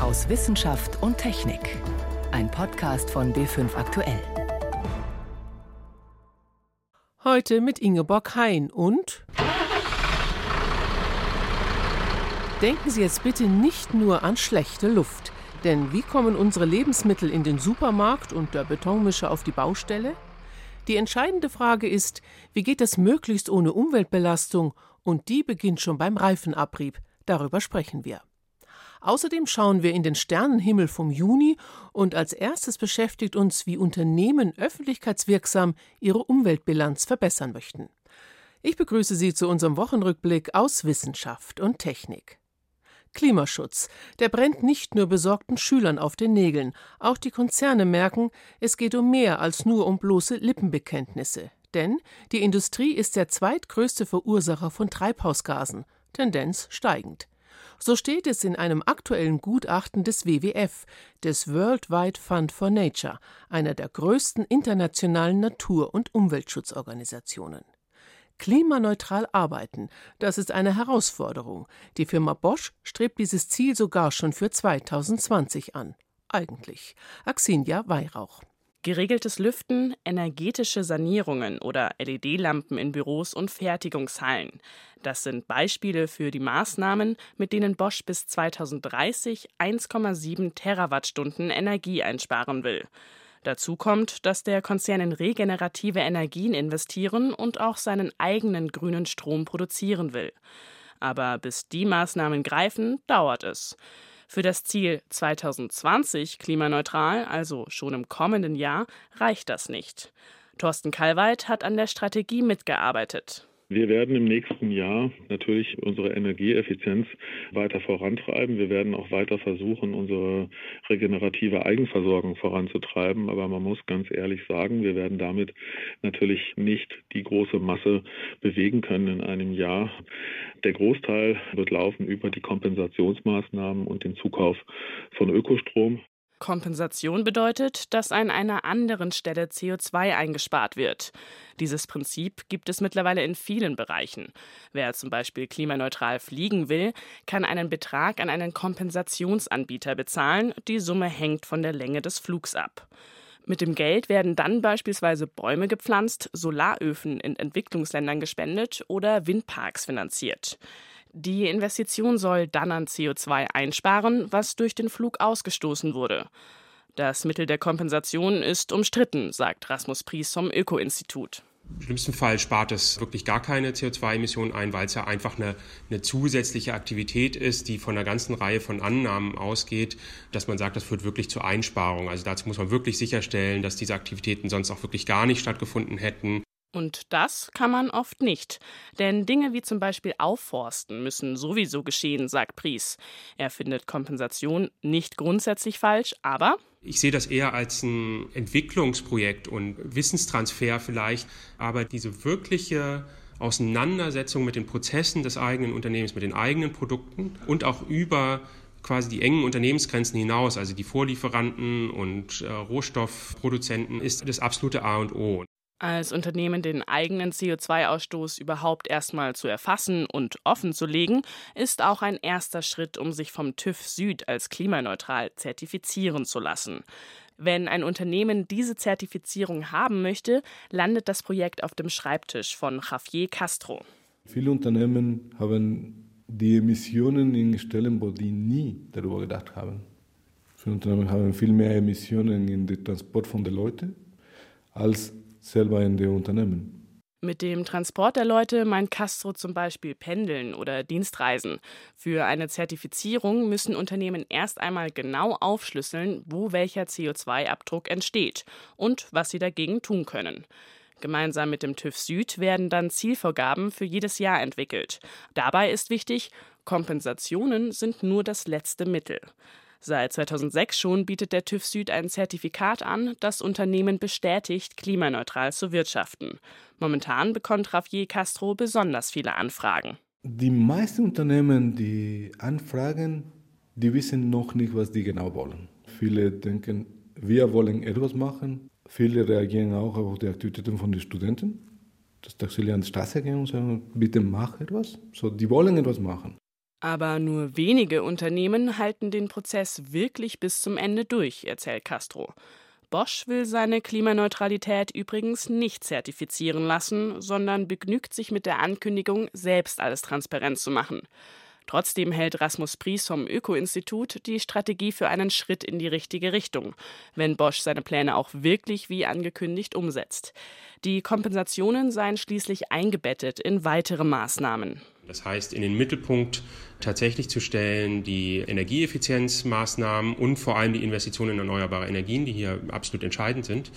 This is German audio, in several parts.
aus Wissenschaft und Technik. Ein Podcast von B5 Aktuell. Heute mit Ingeborg Hein und. Denken Sie jetzt bitte nicht nur an schlechte Luft. Denn wie kommen unsere Lebensmittel in den Supermarkt und der Betonmischer auf die Baustelle? Die entscheidende Frage ist, wie geht das möglichst ohne Umweltbelastung? Und die beginnt schon beim Reifenabrieb. Darüber sprechen wir. Außerdem schauen wir in den Sternenhimmel vom Juni und als erstes beschäftigt uns, wie Unternehmen öffentlichkeitswirksam ihre Umweltbilanz verbessern möchten. Ich begrüße Sie zu unserem Wochenrückblick aus Wissenschaft und Technik. Klimaschutz, der brennt nicht nur besorgten Schülern auf den Nägeln, auch die Konzerne merken, es geht um mehr als nur um bloße Lippenbekenntnisse. Denn die Industrie ist der zweitgrößte Verursacher von Treibhausgasen, Tendenz steigend. So steht es in einem aktuellen Gutachten des WWF, des World Wide Fund for Nature, einer der größten internationalen Natur- und Umweltschutzorganisationen. Klimaneutral arbeiten, das ist eine Herausforderung. Die Firma Bosch strebt dieses Ziel sogar schon für 2020 an. Eigentlich. Axinia Weihrauch. Geregeltes Lüften, energetische Sanierungen oder LED-Lampen in Büros und Fertigungshallen. Das sind Beispiele für die Maßnahmen, mit denen Bosch bis 2030 1,7 Terawattstunden Energie einsparen will. Dazu kommt, dass der Konzern in regenerative Energien investieren und auch seinen eigenen grünen Strom produzieren will. Aber bis die Maßnahmen greifen, dauert es. Für das Ziel 2020 klimaneutral, also schon im kommenden Jahr, reicht das nicht. Thorsten Kalweit hat an der Strategie mitgearbeitet. Wir werden im nächsten Jahr natürlich unsere Energieeffizienz weiter vorantreiben. Wir werden auch weiter versuchen, unsere regenerative Eigenversorgung voranzutreiben. Aber man muss ganz ehrlich sagen, wir werden damit natürlich nicht die große Masse bewegen können in einem Jahr. Der Großteil wird laufen über die Kompensationsmaßnahmen und den Zukauf von Ökostrom. Kompensation bedeutet, dass an einer anderen Stelle CO2 eingespart wird. Dieses Prinzip gibt es mittlerweile in vielen Bereichen. Wer zum Beispiel klimaneutral fliegen will, kann einen Betrag an einen Kompensationsanbieter bezahlen. Die Summe hängt von der Länge des Flugs ab. Mit dem Geld werden dann beispielsweise Bäume gepflanzt, Solaröfen in Entwicklungsländern gespendet oder Windparks finanziert. Die Investition soll dann an CO2 einsparen, was durch den Flug ausgestoßen wurde. Das Mittel der Kompensation ist umstritten, sagt Rasmus Pries vom Öko-Institut. Im schlimmsten Fall spart es wirklich gar keine CO2-Emissionen ein, weil es ja einfach eine, eine, zusätzliche Aktivität ist, die von einer ganzen Reihe von Annahmen ausgeht, dass man sagt, das führt wirklich zur Einsparung. Also dazu muss man wirklich sicherstellen, dass diese Aktivitäten sonst auch wirklich gar nicht stattgefunden hätten. Und das kann man oft nicht. Denn Dinge wie zum Beispiel Aufforsten müssen sowieso geschehen, sagt Pries. Er findet Kompensation nicht grundsätzlich falsch, aber. Ich sehe das eher als ein Entwicklungsprojekt und Wissenstransfer vielleicht, aber diese wirkliche Auseinandersetzung mit den Prozessen des eigenen Unternehmens, mit den eigenen Produkten und auch über quasi die engen Unternehmensgrenzen hinaus, also die Vorlieferanten und äh, Rohstoffproduzenten, ist das absolute A und O als Unternehmen den eigenen CO2-Ausstoß überhaupt erstmal zu erfassen und offen zu legen, ist auch ein erster Schritt, um sich vom TÜV Süd als klimaneutral zertifizieren zu lassen. Wenn ein Unternehmen diese Zertifizierung haben möchte, landet das Projekt auf dem Schreibtisch von Javier Castro. Viele Unternehmen haben die Emissionen in Stellen, wo die nie darüber gedacht haben. Viele Unternehmen haben viel mehr Emissionen in den Transport von den Leuten als selber in den Unternehmen. Mit dem Transport der Leute meint Castro zum Beispiel Pendeln oder Dienstreisen. Für eine Zertifizierung müssen Unternehmen erst einmal genau aufschlüsseln, wo welcher CO2-Abdruck entsteht und was sie dagegen tun können. Gemeinsam mit dem TÜV Süd werden dann Zielvorgaben für jedes Jahr entwickelt. Dabei ist wichtig, Kompensationen sind nur das letzte Mittel. Seit 2006 schon bietet der TÜV Süd ein Zertifikat an, das Unternehmen bestätigt, klimaneutral zu wirtschaften. Momentan bekommt Javier Castro besonders viele Anfragen. Die meisten Unternehmen, die anfragen, die wissen noch nicht, was die genau wollen. Viele denken, wir wollen etwas machen. Viele reagieren auch auf die Aktivitäten von den Studenten. Dass sie an die Straße gehen und sagen, bitte mach etwas. So, die wollen etwas machen. Aber nur wenige Unternehmen halten den Prozess wirklich bis zum Ende durch, erzählt Castro. Bosch will seine Klimaneutralität übrigens nicht zertifizieren lassen, sondern begnügt sich mit der Ankündigung, selbst alles transparent zu machen. Trotzdem hält Rasmus Pries vom Öko-Institut die Strategie für einen Schritt in die richtige Richtung, wenn Bosch seine Pläne auch wirklich wie angekündigt umsetzt. Die Kompensationen seien schließlich eingebettet in weitere Maßnahmen. Das heißt, in den Mittelpunkt tatsächlich zu stellen die Energieeffizienzmaßnahmen und vor allem die Investitionen in erneuerbare Energien, die hier absolut entscheidend sind,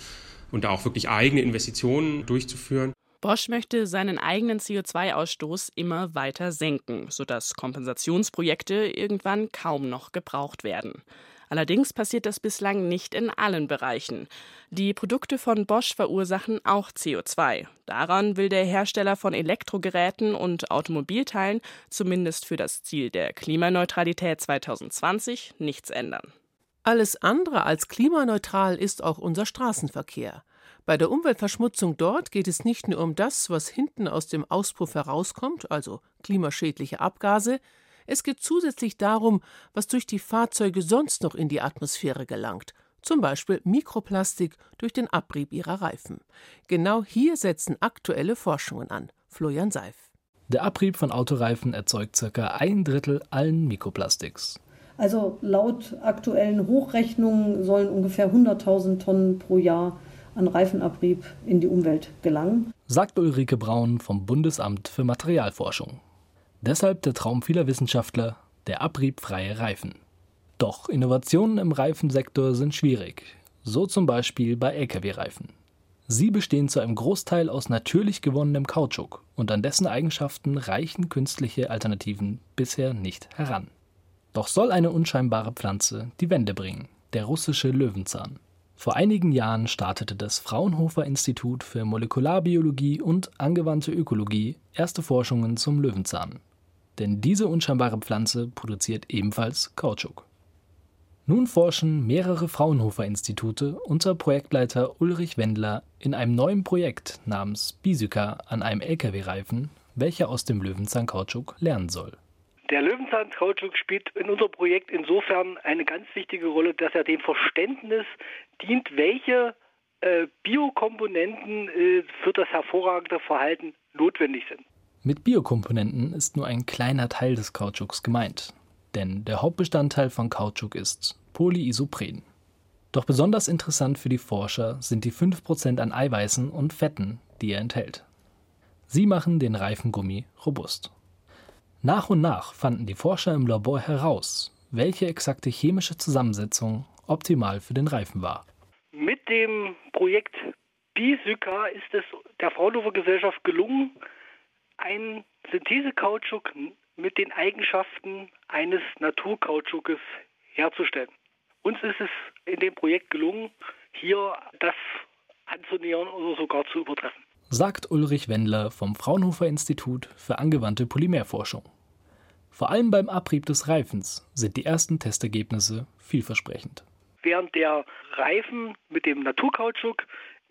und da auch wirklich eigene Investitionen durchzuführen. Bosch möchte seinen eigenen CO2-Ausstoß immer weiter senken, sodass Kompensationsprojekte irgendwann kaum noch gebraucht werden. Allerdings passiert das bislang nicht in allen Bereichen. Die Produkte von Bosch verursachen auch CO2. Daran will der Hersteller von Elektrogeräten und Automobilteilen zumindest für das Ziel der Klimaneutralität 2020 nichts ändern. Alles andere als klimaneutral ist auch unser Straßenverkehr. Bei der Umweltverschmutzung dort geht es nicht nur um das, was hinten aus dem Auspuff herauskommt, also klimaschädliche Abgase, es geht zusätzlich darum, was durch die Fahrzeuge sonst noch in die Atmosphäre gelangt, zum Beispiel Mikroplastik durch den Abrieb ihrer Reifen. Genau hier setzen aktuelle Forschungen an. Florian Seif. Der Abrieb von Autoreifen erzeugt ca. ein Drittel allen Mikroplastiks. Also laut aktuellen Hochrechnungen sollen ungefähr 100.000 Tonnen pro Jahr an Reifenabrieb in die Umwelt gelangen. Sagt Ulrike Braun vom Bundesamt für Materialforschung. Deshalb der Traum vieler Wissenschaftler, der abriebfreie Reifen. Doch Innovationen im Reifensektor sind schwierig, so zum Beispiel bei Lkw-Reifen. Sie bestehen zu einem Großteil aus natürlich gewonnenem Kautschuk und an dessen Eigenschaften reichen künstliche Alternativen bisher nicht heran. Doch soll eine unscheinbare Pflanze die Wende bringen, der russische Löwenzahn. Vor einigen Jahren startete das Fraunhofer Institut für Molekularbiologie und angewandte Ökologie erste Forschungen zum Löwenzahn denn diese unscheinbare Pflanze produziert ebenfalls Kautschuk. Nun forschen mehrere Fraunhofer-Institute unter Projektleiter Ulrich Wendler in einem neuen Projekt namens Bisuka an einem Lkw-Reifen, welcher aus dem Löwenzahn-Kautschuk lernen soll. Der Löwenzahn-Kautschuk spielt in unserem Projekt insofern eine ganz wichtige Rolle, dass er dem Verständnis dient, welche äh, Biokomponenten äh, für das hervorragende Verhalten notwendig sind. Mit Biokomponenten ist nur ein kleiner Teil des Kautschuks gemeint, denn der Hauptbestandteil von Kautschuk ist Polyisopren. Doch besonders interessant für die Forscher sind die 5% an Eiweißen und Fetten, die er enthält. Sie machen den Reifengummi robust. Nach und nach fanden die Forscher im Labor heraus, welche exakte chemische Zusammensetzung optimal für den Reifen war. Mit dem Projekt Bisyka ist es der Fraunhofer Gesellschaft gelungen, ein Synthesekautschuk mit den Eigenschaften eines Naturkautschukes herzustellen. Uns ist es in dem Projekt gelungen, hier das anzunähern oder sogar zu übertreffen. Sagt Ulrich Wendler vom Fraunhofer Institut für angewandte Polymerforschung. Vor allem beim Abrieb des Reifens sind die ersten Testergebnisse vielversprechend. Während der Reifen mit dem Naturkautschuk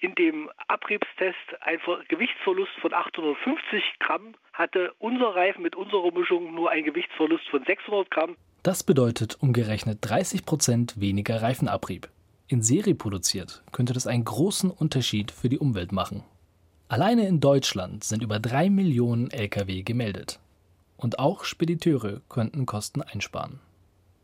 in dem Abriebstest einen Gewichtsverlust von 850 Gramm, hatte unser Reifen mit unserer Mischung nur einen Gewichtsverlust von 600 Gramm. Das bedeutet umgerechnet 30 Prozent weniger Reifenabrieb. In Serie produziert könnte das einen großen Unterschied für die Umwelt machen. Alleine in Deutschland sind über drei Millionen Lkw gemeldet. Und auch Spediteure könnten Kosten einsparen.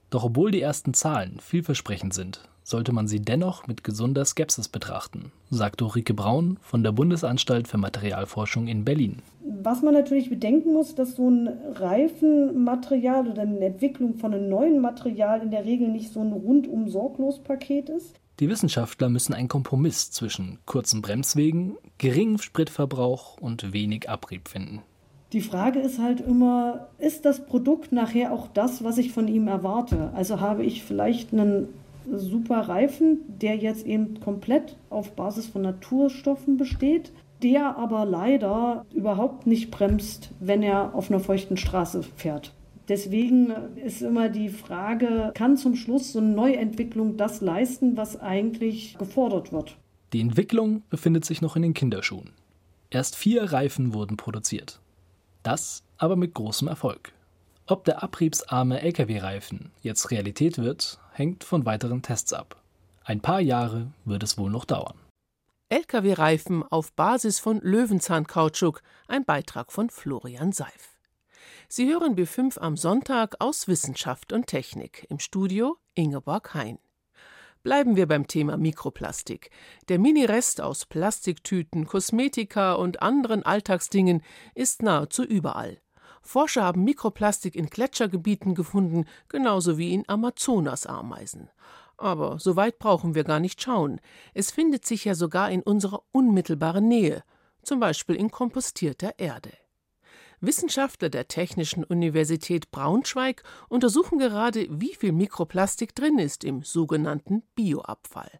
Doch obwohl die ersten Zahlen vielversprechend sind, sollte man sie dennoch mit gesunder Skepsis betrachten, sagt Ulrike Braun von der Bundesanstalt für Materialforschung in Berlin. Was man natürlich bedenken muss, dass so ein Reifenmaterial oder eine Entwicklung von einem neuen Material in der Regel nicht so ein rundum sorglos Paket ist. Die Wissenschaftler müssen einen Kompromiss zwischen kurzen Bremswegen, geringem Spritverbrauch und wenig Abrieb finden. Die Frage ist halt immer, ist das Produkt nachher auch das, was ich von ihm erwarte? Also habe ich vielleicht einen super Reifen, der jetzt eben komplett auf Basis von Naturstoffen besteht, der aber leider überhaupt nicht bremst, wenn er auf einer feuchten Straße fährt. Deswegen ist immer die Frage, kann zum Schluss so eine Neuentwicklung das leisten, was eigentlich gefordert wird? Die Entwicklung befindet sich noch in den Kinderschuhen. Erst vier Reifen wurden produziert. Das aber mit großem Erfolg. Ob der abriebsarme Lkw-Reifen jetzt Realität wird, hängt von weiteren Tests ab. Ein paar Jahre wird es wohl noch dauern. Lkw-Reifen auf Basis von Löwenzahnkautschuk, ein Beitrag von Florian Seif. Sie hören B5 am Sonntag aus Wissenschaft und Technik. Im Studio Ingeborg Hein. Bleiben wir beim Thema Mikroplastik. Der Mini-Rest aus Plastiktüten, Kosmetika und anderen Alltagsdingen ist nahezu überall. Forscher haben Mikroplastik in Gletschergebieten gefunden, genauso wie in Amazonasameisen. Aber so weit brauchen wir gar nicht schauen. Es findet sich ja sogar in unserer unmittelbaren Nähe, zum Beispiel in kompostierter Erde. Wissenschaftler der Technischen Universität Braunschweig untersuchen gerade, wie viel Mikroplastik drin ist im sogenannten Bioabfall.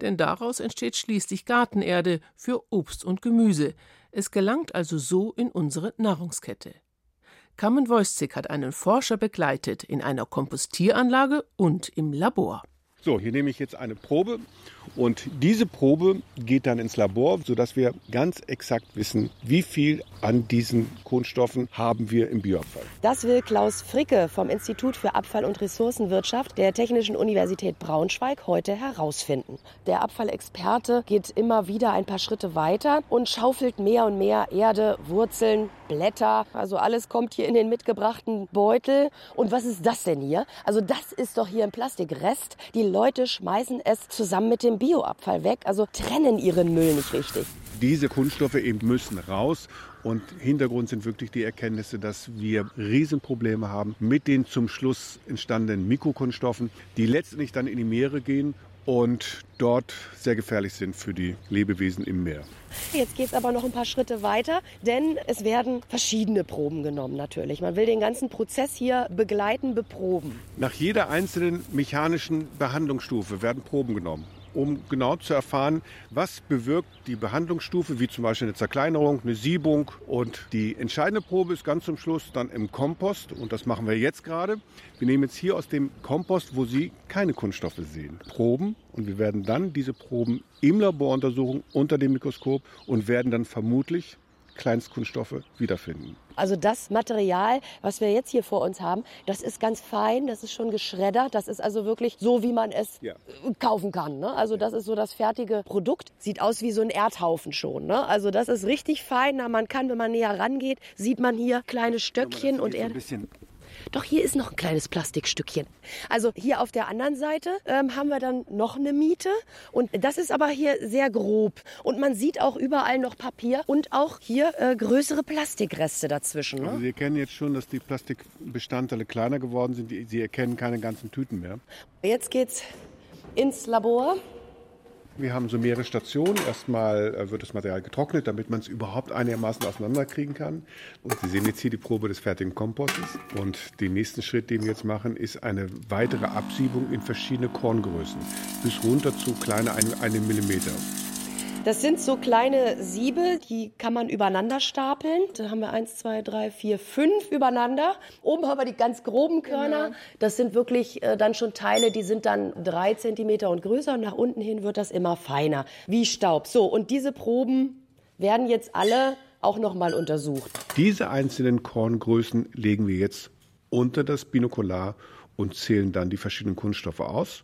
Denn daraus entsteht schließlich Gartenerde für Obst und Gemüse. Es gelangt also so in unsere Nahrungskette. Kamen Wojcik hat einen Forscher begleitet in einer Kompostieranlage und im Labor. So, hier nehme ich jetzt eine Probe und diese Probe geht dann ins Labor, sodass wir ganz exakt wissen, wie viel an diesen Kohlenstoffen haben wir im Bioabfall. Das will Klaus Fricke vom Institut für Abfall- und Ressourcenwirtschaft der Technischen Universität Braunschweig heute herausfinden. Der Abfallexperte geht immer wieder ein paar Schritte weiter und schaufelt mehr und mehr Erde, Wurzeln, Blätter. Also alles kommt hier in den mitgebrachten Beutel. Und was ist das denn hier? Also das ist doch hier ein Plastikrest. Die Leute schmeißen es zusammen mit dem Bioabfall weg, also trennen ihren Müll nicht richtig. Diese Kunststoffe eben müssen raus und Hintergrund sind wirklich die Erkenntnisse, dass wir Riesenprobleme haben mit den zum Schluss entstandenen Mikrokunststoffen, die letztendlich dann in die Meere gehen und dort sehr gefährlich sind für die Lebewesen im Meer. Jetzt geht es aber noch ein paar Schritte weiter, denn es werden verschiedene Proben genommen natürlich. Man will den ganzen Prozess hier begleiten, beproben. Nach jeder einzelnen mechanischen Behandlungsstufe werden Proben genommen um genau zu erfahren, was bewirkt die Behandlungsstufe, wie zum Beispiel eine Zerkleinerung, eine Siebung. Und die entscheidende Probe ist ganz zum Schluss dann im Kompost. Und das machen wir jetzt gerade. Wir nehmen jetzt hier aus dem Kompost, wo Sie keine Kunststoffe sehen, Proben. Und wir werden dann diese Proben im Labor untersuchen unter dem Mikroskop und werden dann vermutlich Kleinstkunststoffe wiederfinden. Also das Material, was wir jetzt hier vor uns haben, das ist ganz fein, das ist schon geschreddert, das ist also wirklich so, wie man es ja. kaufen kann. Ne? Also das ist so das fertige Produkt, sieht aus wie so ein Erdhaufen schon. Ne? Also das ist richtig fein, man kann, wenn man näher rangeht, sieht man hier kleine Stöckchen und Erde. So doch hier ist noch ein kleines Plastikstückchen. Also hier auf der anderen Seite ähm, haben wir dann noch eine Miete. Und das ist aber hier sehr grob. Und man sieht auch überall noch Papier und auch hier äh, größere Plastikreste dazwischen. Ne? Also Sie erkennen jetzt schon, dass die Plastikbestandteile kleiner geworden sind. Sie erkennen keine ganzen Tüten mehr. Jetzt geht's ins Labor. Wir haben so mehrere Stationen. Erstmal äh, wird das Material getrocknet, damit man es überhaupt einigermaßen auseinanderkriegen kann. Und Sie sehen jetzt hier die Probe des fertigen Kompostes. Und den nächsten Schritt, den wir jetzt machen, ist eine weitere Absiebung in verschiedene Korngrößen, bis runter zu kleine 1 Millimeter. Das sind so kleine Siebe, die kann man übereinander stapeln. Da haben wir eins, zwei, drei, vier, fünf übereinander. Oben haben wir die ganz groben Körner. Genau. Das sind wirklich äh, dann schon Teile, die sind dann drei Zentimeter und größer. Und nach unten hin wird das immer feiner, wie Staub. So, und diese Proben werden jetzt alle auch nochmal untersucht. Diese einzelnen Korngrößen legen wir jetzt unter das Binokular und zählen dann die verschiedenen Kunststoffe aus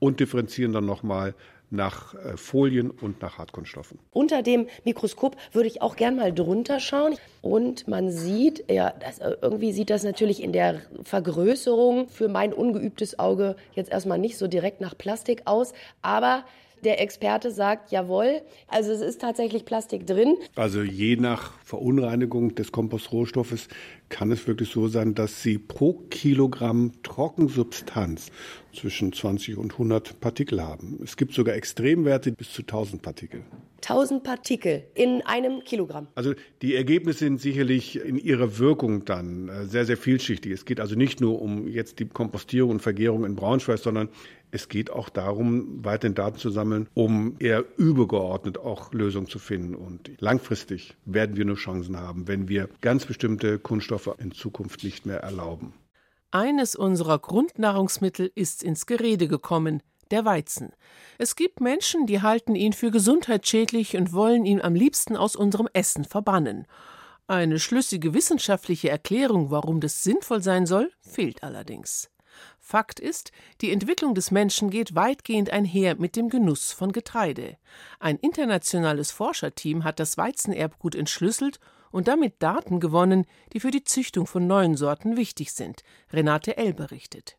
und differenzieren dann nochmal nach äh, Folien und nach Hartkunststoffen. Unter dem Mikroskop würde ich auch gern mal drunter schauen. Und man sieht, ja, das, äh, irgendwie sieht das natürlich in der Vergrößerung für mein ungeübtes Auge jetzt erstmal nicht so direkt nach Plastik aus. Aber der Experte sagt, jawohl, also es ist tatsächlich Plastik drin. Also je nach Verunreinigung des Kompostrohstoffes kann es wirklich so sein, dass Sie pro Kilogramm Trockensubstanz zwischen 20 und 100 Partikel haben. Es gibt sogar Extremwerte bis zu 1000 Partikel. 1000 Partikel in einem Kilogramm. Also die Ergebnisse sind sicherlich in ihrer Wirkung dann äh, sehr, sehr vielschichtig. Es geht also nicht nur um jetzt die Kompostierung und Vergärung in Braunschweig, sondern es geht auch darum, weiterhin Daten zu sammeln, um eher übergeordnet auch Lösungen zu finden. Und langfristig werden wir nur Chancen haben, wenn wir ganz bestimmte Kunststoffe in Zukunft nicht mehr erlauben. Eines unserer Grundnahrungsmittel ist ins Gerede gekommen, der Weizen. Es gibt Menschen, die halten ihn für gesundheitsschädlich und wollen ihn am liebsten aus unserem Essen verbannen. Eine schlüssige wissenschaftliche Erklärung, warum das sinnvoll sein soll, fehlt allerdings. Fakt ist, die Entwicklung des Menschen geht weitgehend einher mit dem Genuss von Getreide. Ein internationales Forscherteam hat das Weizenerbgut entschlüsselt und damit Daten gewonnen, die für die Züchtung von neuen Sorten wichtig sind. Renate L. berichtet.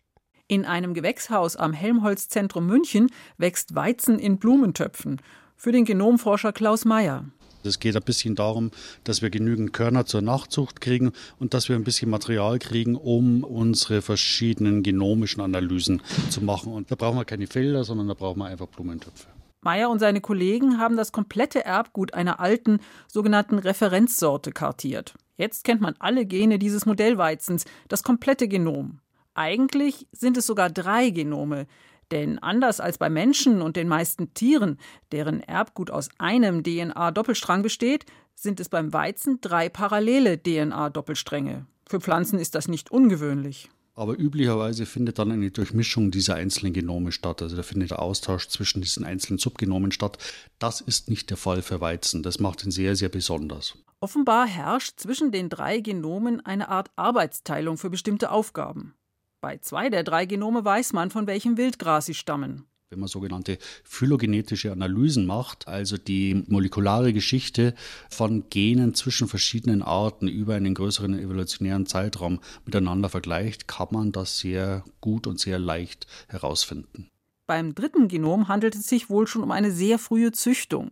In einem Gewächshaus am Helmholtz-Zentrum München wächst Weizen in Blumentöpfen. Für den Genomforscher Klaus Mayer. Es geht ein bisschen darum, dass wir genügend Körner zur Nachzucht kriegen und dass wir ein bisschen Material kriegen, um unsere verschiedenen genomischen Analysen zu machen. Und da brauchen wir keine Felder, sondern da brauchen wir einfach Blumentöpfe. Meyer und seine Kollegen haben das komplette Erbgut einer alten, sogenannten Referenzsorte kartiert. Jetzt kennt man alle Gene dieses Modellweizens, das komplette Genom. Eigentlich sind es sogar drei Genome, denn anders als bei Menschen und den meisten Tieren, deren Erbgut aus einem DNA-Doppelstrang besteht, sind es beim Weizen drei parallele DNA-Doppelstränge. Für Pflanzen ist das nicht ungewöhnlich. Aber üblicherweise findet dann eine Durchmischung dieser einzelnen Genome statt. Also da findet der Austausch zwischen diesen einzelnen Subgenomen statt. Das ist nicht der Fall für Weizen. Das macht ihn sehr, sehr besonders. Offenbar herrscht zwischen den drei Genomen eine Art Arbeitsteilung für bestimmte Aufgaben. Bei zwei der drei Genome weiß man, von welchem Wildgras sie stammen. Wenn man sogenannte phylogenetische Analysen macht, also die molekulare Geschichte von Genen zwischen verschiedenen Arten über einen größeren evolutionären Zeitraum miteinander vergleicht, kann man das sehr gut und sehr leicht herausfinden. Beim dritten Genom handelt es sich wohl schon um eine sehr frühe Züchtung.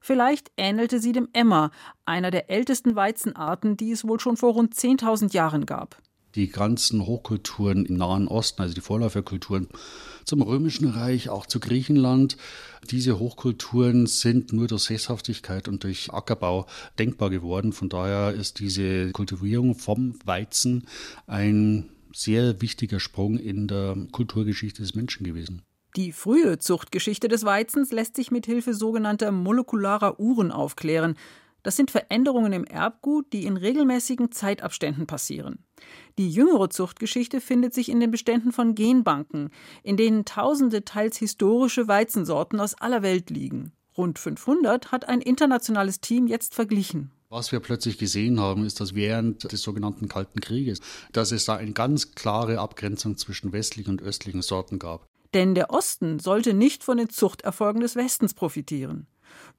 Vielleicht ähnelte sie dem Emmer, einer der ältesten Weizenarten, die es wohl schon vor rund 10.000 Jahren gab die ganzen Hochkulturen im Nahen Osten, also die Vorläuferkulturen zum Römischen Reich, auch zu Griechenland. Diese Hochkulturen sind nur durch Sesshaftigkeit und durch Ackerbau denkbar geworden. Von daher ist diese Kultivierung vom Weizen ein sehr wichtiger Sprung in der Kulturgeschichte des Menschen gewesen. Die frühe Zuchtgeschichte des Weizens lässt sich mit Hilfe sogenannter molekularer Uhren aufklären. Das sind Veränderungen im Erbgut, die in regelmäßigen Zeitabständen passieren. Die jüngere Zuchtgeschichte findet sich in den Beständen von Genbanken, in denen tausende teils historische Weizensorten aus aller Welt liegen. Rund 500 hat ein internationales Team jetzt verglichen. Was wir plötzlich gesehen haben, ist, dass während des sogenannten Kalten Krieges, dass es da eine ganz klare Abgrenzung zwischen westlichen und östlichen Sorten gab. Denn der Osten sollte nicht von den Zuchterfolgen des Westens profitieren.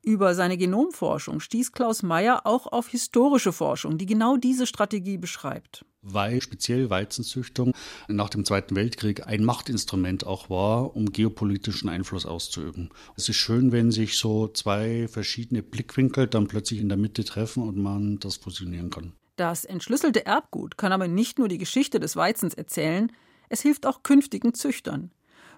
Über seine Genomforschung stieß Klaus Meyer auch auf historische Forschung, die genau diese Strategie beschreibt. Weil speziell Weizenzüchtung nach dem Zweiten Weltkrieg ein Machtinstrument auch war, um geopolitischen Einfluss auszuüben. Es ist schön, wenn sich so zwei verschiedene Blickwinkel dann plötzlich in der Mitte treffen und man das fusionieren kann. Das entschlüsselte Erbgut kann aber nicht nur die Geschichte des Weizens erzählen, es hilft auch künftigen Züchtern.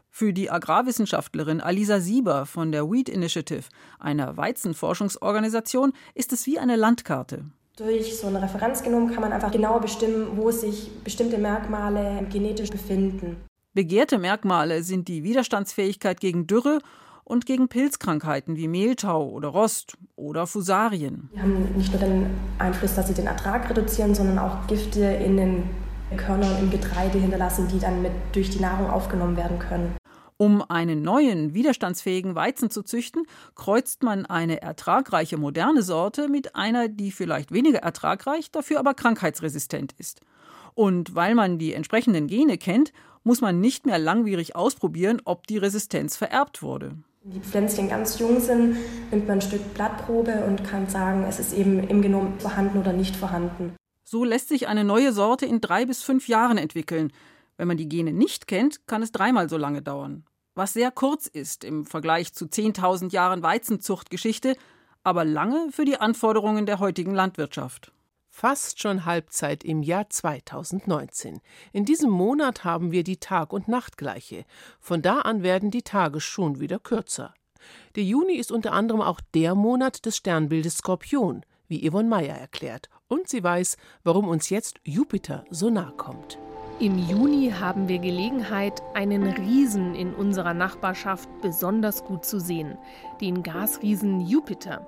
Für die Agrarwissenschaftlerin Alisa Sieber von der Wheat Initiative, einer Weizenforschungsorganisation, ist es wie eine Landkarte. Durch so ein Referenzgenom kann man einfach genauer bestimmen, wo sich bestimmte Merkmale genetisch befinden. Begehrte Merkmale sind die Widerstandsfähigkeit gegen Dürre und gegen Pilzkrankheiten wie Mehltau oder Rost oder Fusarien. Die haben nicht nur den Einfluss, dass sie den Ertrag reduzieren, sondern auch Gifte in den Körnern im Getreide hinterlassen, die dann mit durch die Nahrung aufgenommen werden können. Um einen neuen, widerstandsfähigen Weizen zu züchten, kreuzt man eine ertragreiche moderne Sorte mit einer, die vielleicht weniger ertragreich, dafür aber krankheitsresistent ist. Und weil man die entsprechenden Gene kennt, muss man nicht mehr langwierig ausprobieren, ob die Resistenz vererbt wurde. Wenn die Pflänzchen ganz jung sind, nimmt man ein Stück Blattprobe und kann sagen, es ist eben im Genom vorhanden oder nicht vorhanden. So lässt sich eine neue Sorte in drei bis fünf Jahren entwickeln. Wenn man die Gene nicht kennt, kann es dreimal so lange dauern was sehr kurz ist im Vergleich zu 10.000 Jahren Weizenzuchtgeschichte, aber lange für die Anforderungen der heutigen Landwirtschaft. Fast schon Halbzeit im Jahr 2019. In diesem Monat haben wir die Tag- und Nachtgleiche. Von da an werden die Tage schon wieder kürzer. Der Juni ist unter anderem auch der Monat des Sternbildes Skorpion, wie Yvonne Meyer erklärt. Und sie weiß, warum uns jetzt Jupiter so nahe kommt. Im Juni haben wir Gelegenheit, einen Riesen in unserer Nachbarschaft besonders gut zu sehen, den Gasriesen Jupiter.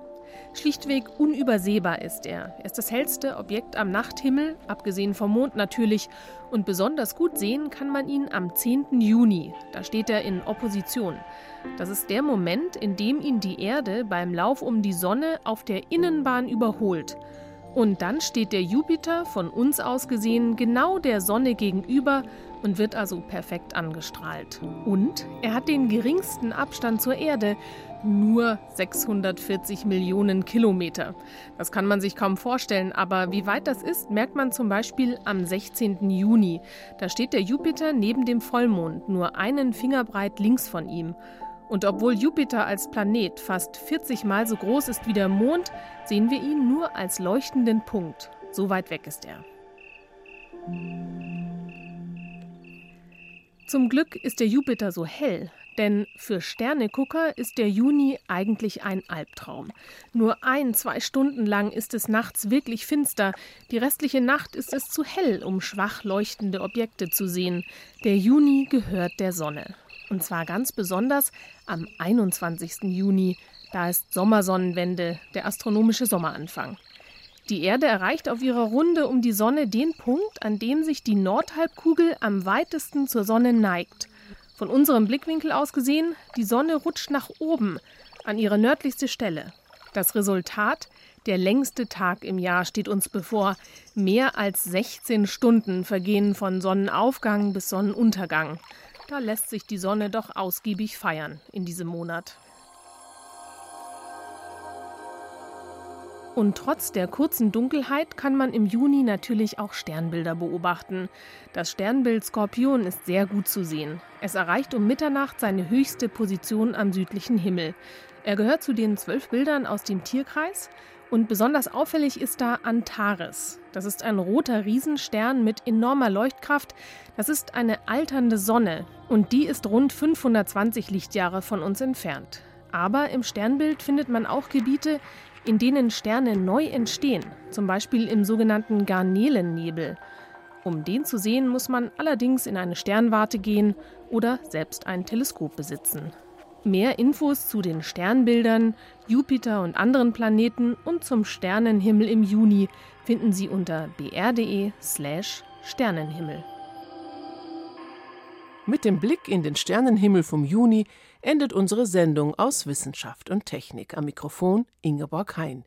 Schlichtweg unübersehbar ist er. Er ist das hellste Objekt am Nachthimmel, abgesehen vom Mond natürlich, und besonders gut sehen kann man ihn am 10. Juni. Da steht er in Opposition. Das ist der Moment, in dem ihn die Erde beim Lauf um die Sonne auf der Innenbahn überholt. Und dann steht der Jupiter von uns aus gesehen genau der Sonne gegenüber und wird also perfekt angestrahlt. Und er hat den geringsten Abstand zur Erde, nur 640 Millionen Kilometer. Das kann man sich kaum vorstellen, aber wie weit das ist, merkt man zum Beispiel am 16. Juni. Da steht der Jupiter neben dem Vollmond, nur einen Fingerbreit links von ihm. Und obwohl Jupiter als Planet fast 40 Mal so groß ist wie der Mond, sehen wir ihn nur als leuchtenden Punkt. So weit weg ist er. Zum Glück ist der Jupiter so hell, denn für Sternegucker ist der Juni eigentlich ein Albtraum. Nur ein, zwei Stunden lang ist es nachts wirklich finster. Die restliche Nacht ist es zu hell, um schwach leuchtende Objekte zu sehen. Der Juni gehört der Sonne. Und zwar ganz besonders am 21. Juni. Da ist Sommersonnenwende, der astronomische Sommeranfang. Die Erde erreicht auf ihrer Runde um die Sonne den Punkt, an dem sich die Nordhalbkugel am weitesten zur Sonne neigt. Von unserem Blickwinkel aus gesehen, die Sonne rutscht nach oben an ihre nördlichste Stelle. Das Resultat, der längste Tag im Jahr steht uns bevor. Mehr als 16 Stunden vergehen von Sonnenaufgang bis Sonnenuntergang. Da lässt sich die Sonne doch ausgiebig feiern in diesem Monat. Und trotz der kurzen Dunkelheit kann man im Juni natürlich auch Sternbilder beobachten. Das Sternbild Skorpion ist sehr gut zu sehen. Es erreicht um Mitternacht seine höchste Position am südlichen Himmel. Er gehört zu den zwölf Bildern aus dem Tierkreis und besonders auffällig ist da Antares. Das ist ein roter Riesenstern mit enormer Leuchtkraft. Das ist eine alternde Sonne und die ist rund 520 Lichtjahre von uns entfernt. Aber im Sternbild findet man auch Gebiete, in denen Sterne neu entstehen, zum Beispiel im sogenannten Garnelennebel. Um den zu sehen, muss man allerdings in eine Sternwarte gehen oder selbst ein Teleskop besitzen. Mehr Infos zu den Sternbildern, Jupiter und anderen Planeten und zum Sternenhimmel im Juni finden Sie unter br.de/slash Sternenhimmel. Mit dem Blick in den Sternenhimmel vom Juni endet unsere Sendung aus Wissenschaft und Technik. Am Mikrofon Ingeborg Hein.